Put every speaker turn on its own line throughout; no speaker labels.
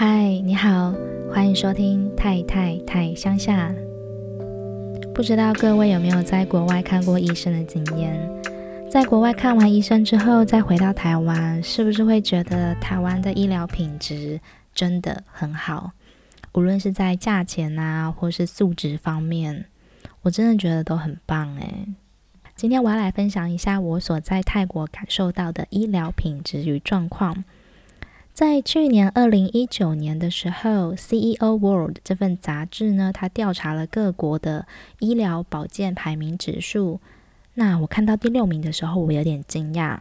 嗨，你好，欢迎收听太太太乡下。不知道各位有没有在国外看过医生的经验？在国外看完医生之后，再回到台湾，是不是会觉得台湾的医疗品质真的很好？无论是在价钱啊，或是素质方面，我真的觉得都很棒诶。今天我要来分享一下我所在泰国感受到的医疗品质与状况。在去年二零一九年的时候，《CEO World》这份杂志呢，它调查了各国的医疗保健排名指数。那我看到第六名的时候，我有点惊讶，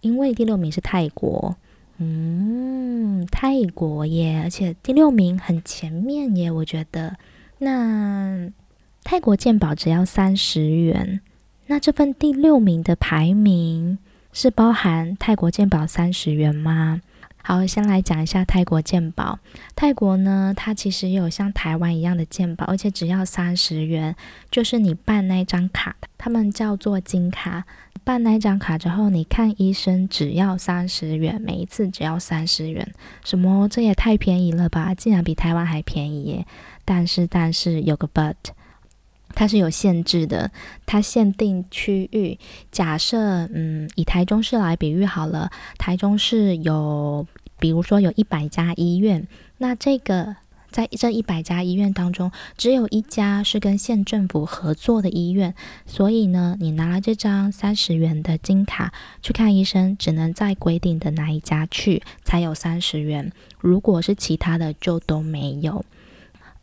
因为第六名是泰国。嗯，泰国耶，而且第六名很前面耶，我觉得。那泰国健保只要三十元，那这份第六名的排名是包含泰国健保三十元吗？好，先来讲一下泰国健保。泰国呢，它其实也有像台湾一样的健保，而且只要三十元，就是你办那张卡，他们叫做金卡。办那张卡之后，你看医生只要三十元，每一次只要三十元。什么？这也太便宜了吧？竟然比台湾还便宜耶！但是，但是有个 but。它是有限制的，它限定区域。假设，嗯，以台中市来比喻好了，台中市有，比如说有一百家医院，那这个在这一百家医院当中，只有一家是跟县政府合作的医院，所以呢，你拿了这张三十元的金卡去看医生，只能在规定的哪一家去才有三十元，如果是其他的就都没有。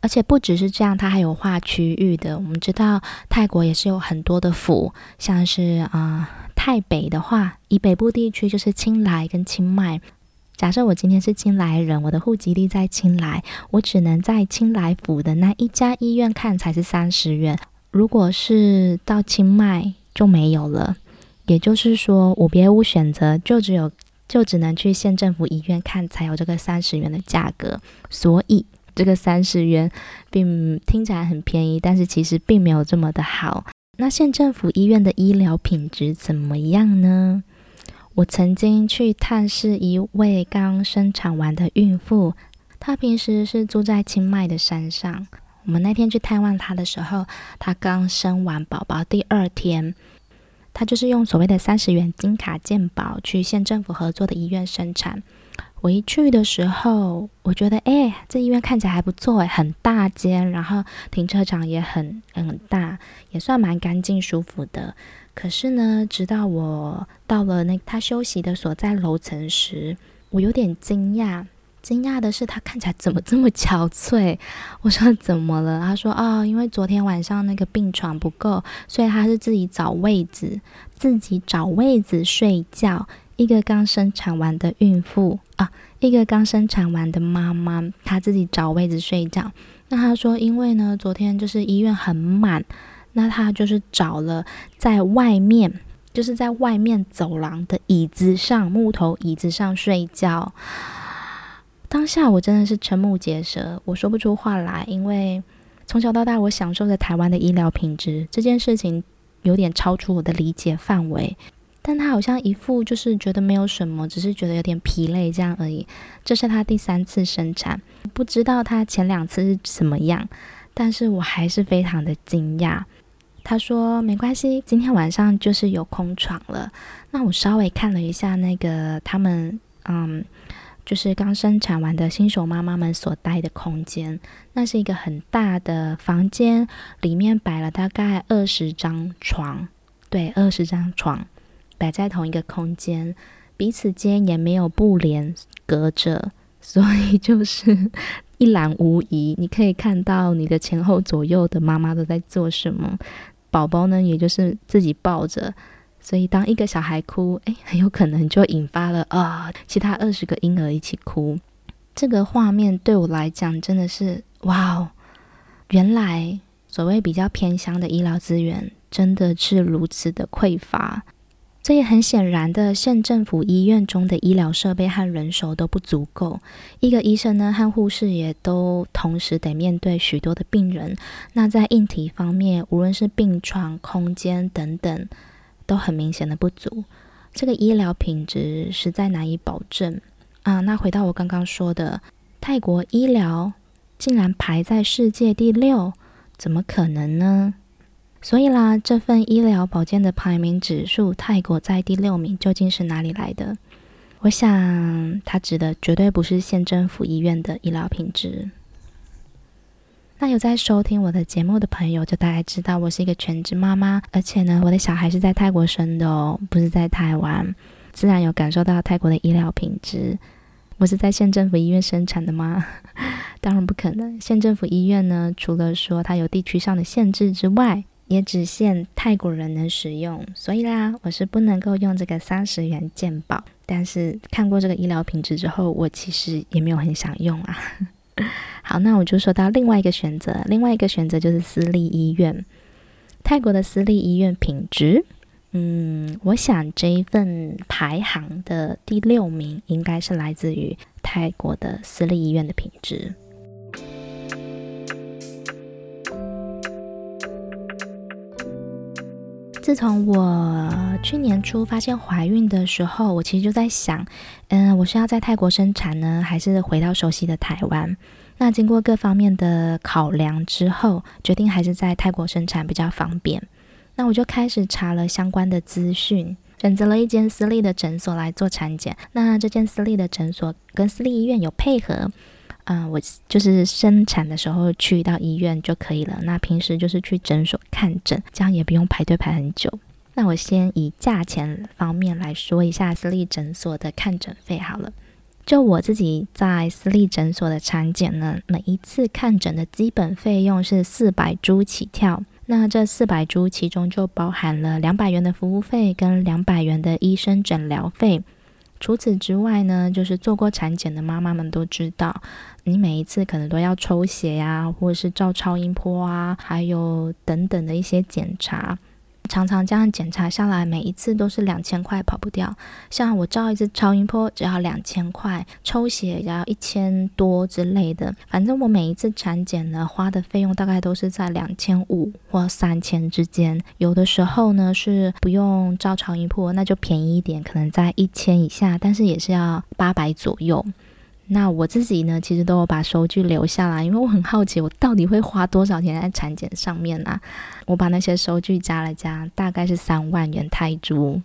而且不只是这样，它还有划区域的。我们知道泰国也是有很多的府，像是啊、泰北的话，以北部地区就是清莱跟清迈。假设我今天是清莱人，我的户籍地在清莱，我只能在清莱府的那一家医院看才是三十元。如果是到清迈就没有了，也就是说我别无选择，就只有就只能去县政府医院看才有这个三十元的价格，所以。这个三十元并听起来很便宜，但是其实并没有这么的好。那县政府医院的医疗品质怎么样呢？我曾经去探视一位刚生产完的孕妇，她平时是住在清迈的山上。我们那天去探望她的时候，她刚生完宝宝第二天，她就是用所谓的三十元金卡健保去县政府合作的医院生产。我一去的时候，我觉得，哎，这医院看起来还不错，哎，很大间，然后停车场也很很大，也算蛮干净舒服的。可是呢，直到我到了那他休息的所在楼层时，我有点惊讶。惊讶的是，他看起来怎么这么憔悴？我说怎么了？他说，哦，因为昨天晚上那个病床不够，所以他是自己找位置，自己找位置睡觉。一个刚生产完的孕妇啊，一个刚生产完的妈妈，她自己找位置睡觉。那她说，因为呢，昨天就是医院很满，那她就是找了在外面，就是在外面走廊的椅子上，木头椅子上睡觉。当下我真的是瞠目结舌，我说不出话来，因为从小到大我享受着台湾的医疗品质，这件事情有点超出我的理解范围。但他好像一副就是觉得没有什么，只是觉得有点疲累这样而已。这是他第三次生产，不知道他前两次是怎么样，但是我还是非常的惊讶。他说没关系，今天晚上就是有空床了。那我稍微看了一下那个他们，嗯，就是刚生产完的新手妈妈们所待的空间，那是一个很大的房间，里面摆了大概二十张床，对，二十张床。摆在同一个空间，彼此间也没有布帘隔着，所以就是一览无遗。你可以看到你的前后左右的妈妈都在做什么，宝宝呢，也就是自己抱着。所以当一个小孩哭，诶，很有可能就引发了啊，其他二十个婴儿一起哭。这个画面对我来讲真的是哇哦！原来所谓比较偏乡的医疗资源真的是如此的匮乏。这也很显然的，县政府医院中的医疗设备和人手都不足够。一个医生呢，和护士也都同时得面对许多的病人。那在硬体方面，无论是病床、空间等等，都很明显的不足。这个医疗品质实在难以保证啊。那回到我刚刚说的。泰国医疗竟然排在世界第六，怎么可能呢？所以啦，这份医疗保健的排名指数，泰国在第六名，究竟是哪里来的？我想，它指的绝对不是县政府医院的医疗品质。那有在收听我的节目的朋友，就大概知道我是一个全职妈妈，而且呢，我的小孩是在泰国生的哦，不是在台湾。自然有感受到泰国的医疗品质。我是在县政府医院生产的吗？当然不可能。县政府医院呢，除了说它有地区上的限制之外，也只限泰国人能使用，所以啦，我是不能够用这个三十元健保。但是看过这个医疗品质之后，我其实也没有很想用啊。好，那我就说到另外一个选择，另外一个选择就是私立医院。泰国的私立医院品质，嗯，我想这一份排行的第六名应该是来自于泰国的私立医院的品质。自从我去年初发现怀孕的时候，我其实就在想，嗯，我是要在泰国生产呢，还是回到熟悉的台湾？那经过各方面的考量之后，决定还是在泰国生产比较方便。那我就开始查了相关的资讯，选择了一间私立的诊所来做产检。那这间私立的诊所跟私立医院有配合。嗯、我就是生产的时候去到医院就可以了。那平时就是去诊所看诊，这样也不用排队排很久。那我先以价钱方面来说一下私立诊所的看诊费好了。就我自己在私立诊所的产检呢，每一次看诊的基本费用是四百铢起跳。那这四百铢其中就包含了两百元的服务费跟两百元的医生诊疗费。除此之外呢，就是做过产检的妈妈们都知道，你每一次可能都要抽血呀，或者是照超音波啊，还有等等的一些检查。常常这样检查下来，每一次都是两千块，跑不掉。像我照一次超音波只要两千块，抽血也要一千多之类的。反正我每一次产检呢，花的费用大概都是在两千五或三千之间。有的时候呢是不用照超音波，那就便宜一点，可能在一千以下，但是也是要八百左右。那我自己呢，其实都有把收据留下来，因为我很好奇，我到底会花多少钱在产检上面啊？我把那些收据加了加，大概是三万元泰铢。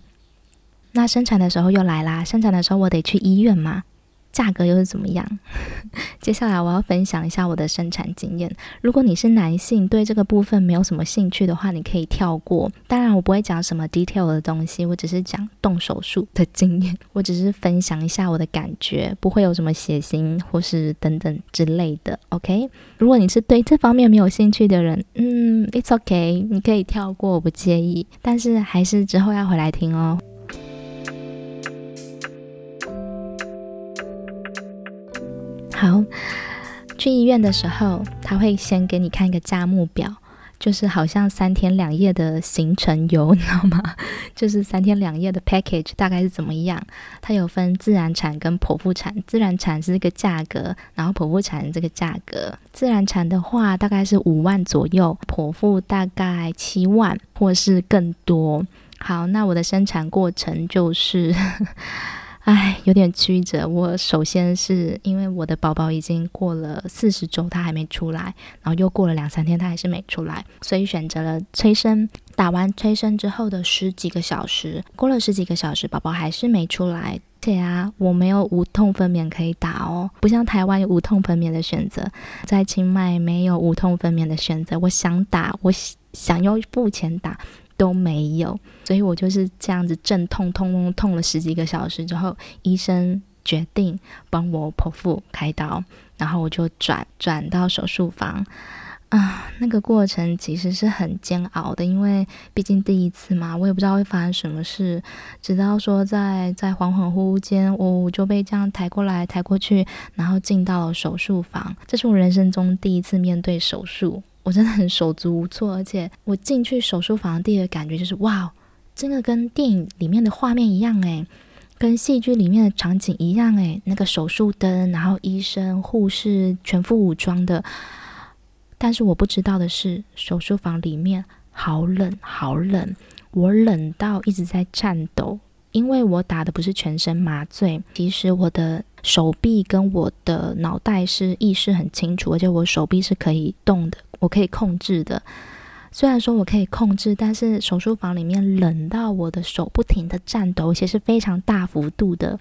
那生产的时候又来啦，生产的时候我得去医院嘛。价格又是怎么样？接下来我要分享一下我的生产经验。如果你是男性，对这个部分没有什么兴趣的话，你可以跳过。当然，我不会讲什么 detail 的东西，我只是讲动手术的经验。我只是分享一下我的感觉，不会有什么血腥或是等等之类的。OK？如果你是对这方面没有兴趣的人，嗯，It's OK，你可以跳过，我不介意。但是还是之后要回来听哦。好，去医院的时候，他会先给你看一个价目表，就是好像三天两夜的行程游，你知道吗？就是三天两夜的 package 大概是怎么样？它有分自然产跟剖腹产，自然产是这个价格，然后剖腹产这个价格。自然产的话大概是五万左右，剖腹大概七万或是更多。好，那我的生产过程就是。唉，有点曲折。我首先是因为我的宝宝已经过了四十周，他还没出来，然后又过了两三天，他还是没出来，所以选择了催生。打完催生之后的十几个小时，过了十几个小时，宝宝还是没出来。而且啊，我没有无痛分娩可以打哦，不像台湾有无痛分娩的选择，在清迈没有无痛分娩的选择。我想打，我想要付钱打。都没有，所以我就是这样子阵痛痛痛痛了十几个小时之后，医生决定帮我剖腹开刀，然后我就转转到手术房啊。那个过程其实是很煎熬的，因为毕竟第一次嘛，我也不知道会发生什么事。直到说在在恍恍惚惚间，我就被这样抬过来抬过去，然后进到了手术房。这是我人生中第一次面对手术。我真的很手足无措，而且我进去手术房的第一个感觉就是哇，真的跟电影里面的画面一样诶，跟戏剧里面的场景一样诶，那个手术灯，然后医生护士全副武装的。但是我不知道的是，手术房里面好冷好冷，我冷到一直在颤抖，因为我打的不是全身麻醉，其实我的手臂跟我的脑袋是意识很清楚，而且我手臂是可以动的，我可以控制的。虽然说我可以控制，但是手术房里面冷到我的手不停的颤抖，而且是非常大幅度的。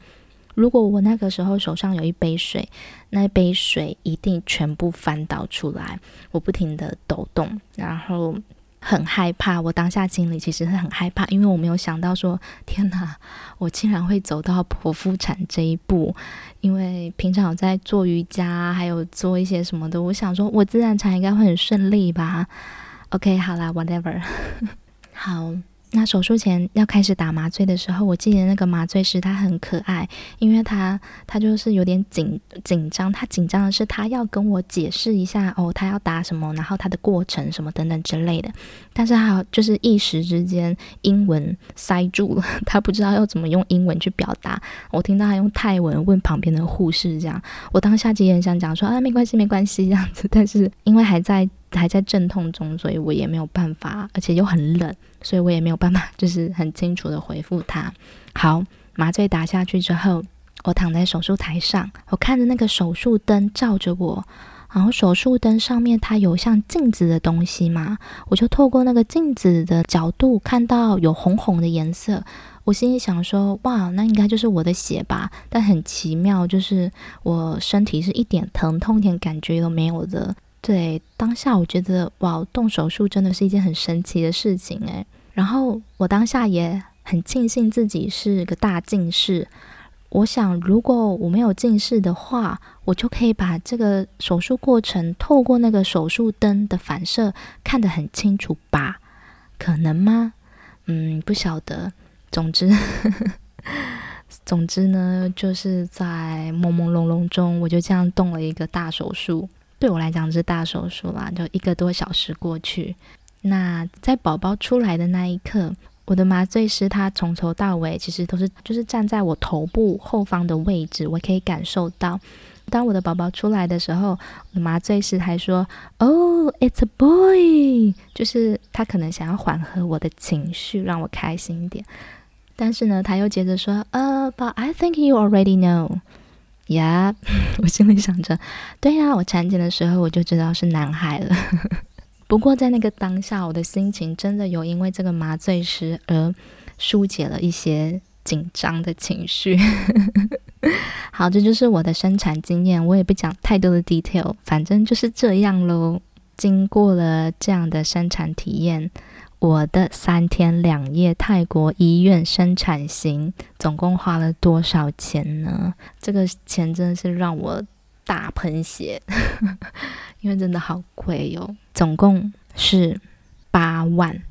如果我那个时候手上有一杯水，那杯水一定全部翻倒出来。我不停的抖动，然后很害怕。我当下心里其实是很害怕，因为我没有想到说，天哪，我竟然会走到剖腹产这一步。因为平常有在做瑜伽，还有做一些什么的，我想说我自然产应该会很顺利吧。OK，好啦，whatever。好，那手术前要开始打麻醉的时候，我记得那个麻醉师他很可爱，因为他他就是有点紧紧张，他紧张的是他要跟我解释一下哦，他要打什么，然后他的过程什么等等之类的。但是他就是一时之间英文塞住了，他不知道要怎么用英文去表达。我听到他用泰文问旁边的护士这样，我当下其实很想讲说啊，没关系，没关系这样子，但是因为还在。还在阵痛中，所以我也没有办法，而且又很冷，所以我也没有办法，就是很清楚的回复他。好，麻醉打下去之后，我躺在手术台上，我看着那个手术灯照着我，然后手术灯上面它有像镜子的东西嘛，我就透过那个镜子的角度看到有红红的颜色，我心里想说，哇，那应该就是我的血吧？但很奇妙，就是我身体是一点疼痛、一点感觉都没有的。对，当下我觉得哇，动手术真的是一件很神奇的事情诶。然后我当下也很庆幸自己是个大近视。我想，如果我没有近视的话，我就可以把这个手术过程透过那个手术灯的反射看得很清楚吧？可能吗？嗯，不晓得。总之，总之呢，就是在朦朦胧胧中，我就这样动了一个大手术。对我来讲是大手术啦，就一个多小时过去。那在宝宝出来的那一刻，我的麻醉师他从头到尾其实都是就是站在我头部后方的位置，我可以感受到。当我的宝宝出来的时候，麻醉师还说：“Oh, it's a boy。”就是他可能想要缓和我的情绪，让我开心一点。但是呢，他又接着说：“呃、uh, but I think you already know。”呀，yeah, 我心里想着，对呀，我产检的时候我就知道是男孩了。不过在那个当下，我的心情真的有因为这个麻醉师而疏解了一些紧张的情绪。好，这就是我的生产经验，我也不讲太多的 detail，反正就是这样喽。经过了这样的生产体验。我的三天两夜泰国医院生产行总共花了多少钱呢？这个钱真的是让我大喷血，因为真的好贵哟。总共是八万，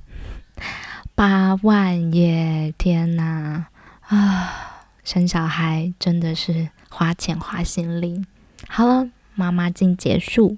八万耶！天哪啊，生小孩真的是花钱花心力。好了，妈妈经结束。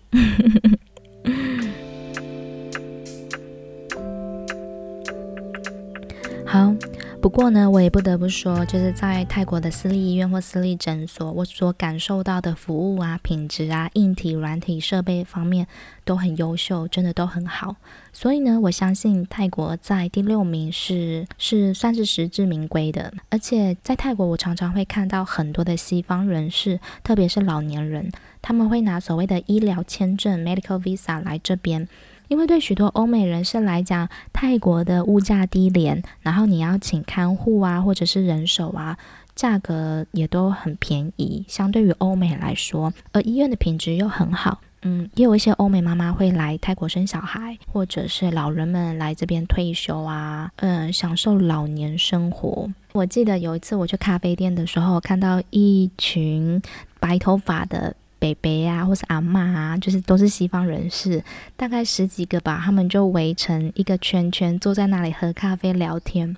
好，不过呢，我也不得不说，就是在泰国的私立医院或私立诊所，我所感受到的服务啊、品质啊、硬体、软体设备方面都很优秀，真的都很好。所以呢，我相信泰国在第六名是是算是实至名归的。而且在泰国，我常常会看到很多的西方人士，特别是老年人，他们会拿所谓的医疗签证 （medical visa） 来这边。因为对许多欧美人士来讲，泰国的物价低廉，然后你要请看护啊，或者是人手啊，价格也都很便宜，相对于欧美来说，而医院的品质又很好。嗯，也有一些欧美妈妈会来泰国生小孩，或者是老人们来这边退休啊，嗯，享受老年生活。我记得有一次我去咖啡店的时候，看到一群白头发的。北北啊，或是阿嬷啊，就是都是西方人士，大概十几个吧，他们就围成一个圈圈，坐在那里喝咖啡聊天。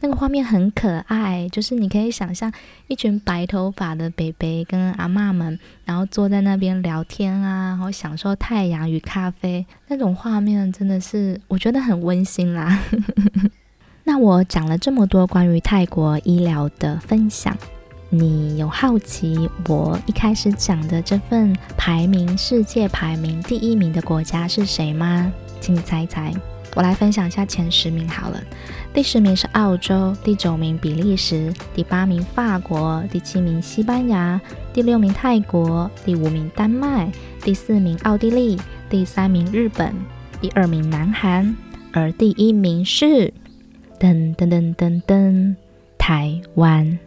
那个画面很可爱，就是你可以想象一群白头发的北北跟阿嬷们，然后坐在那边聊天啊，然后享受太阳与咖啡，那种画面真的是我觉得很温馨啦。那我讲了这么多关于泰国医疗的分享。你有好奇我一开始讲的这份排名世界排名第一名的国家是谁吗？请你猜猜。我来分享一下前十名好了。第十名是澳洲，第九名比利时，第八名法国，第七名西班牙，第六名泰国，第五名丹麦，第四名奥地利，第三名日本，第二名南韩，而第一名是噔噔噔噔噔，台湾。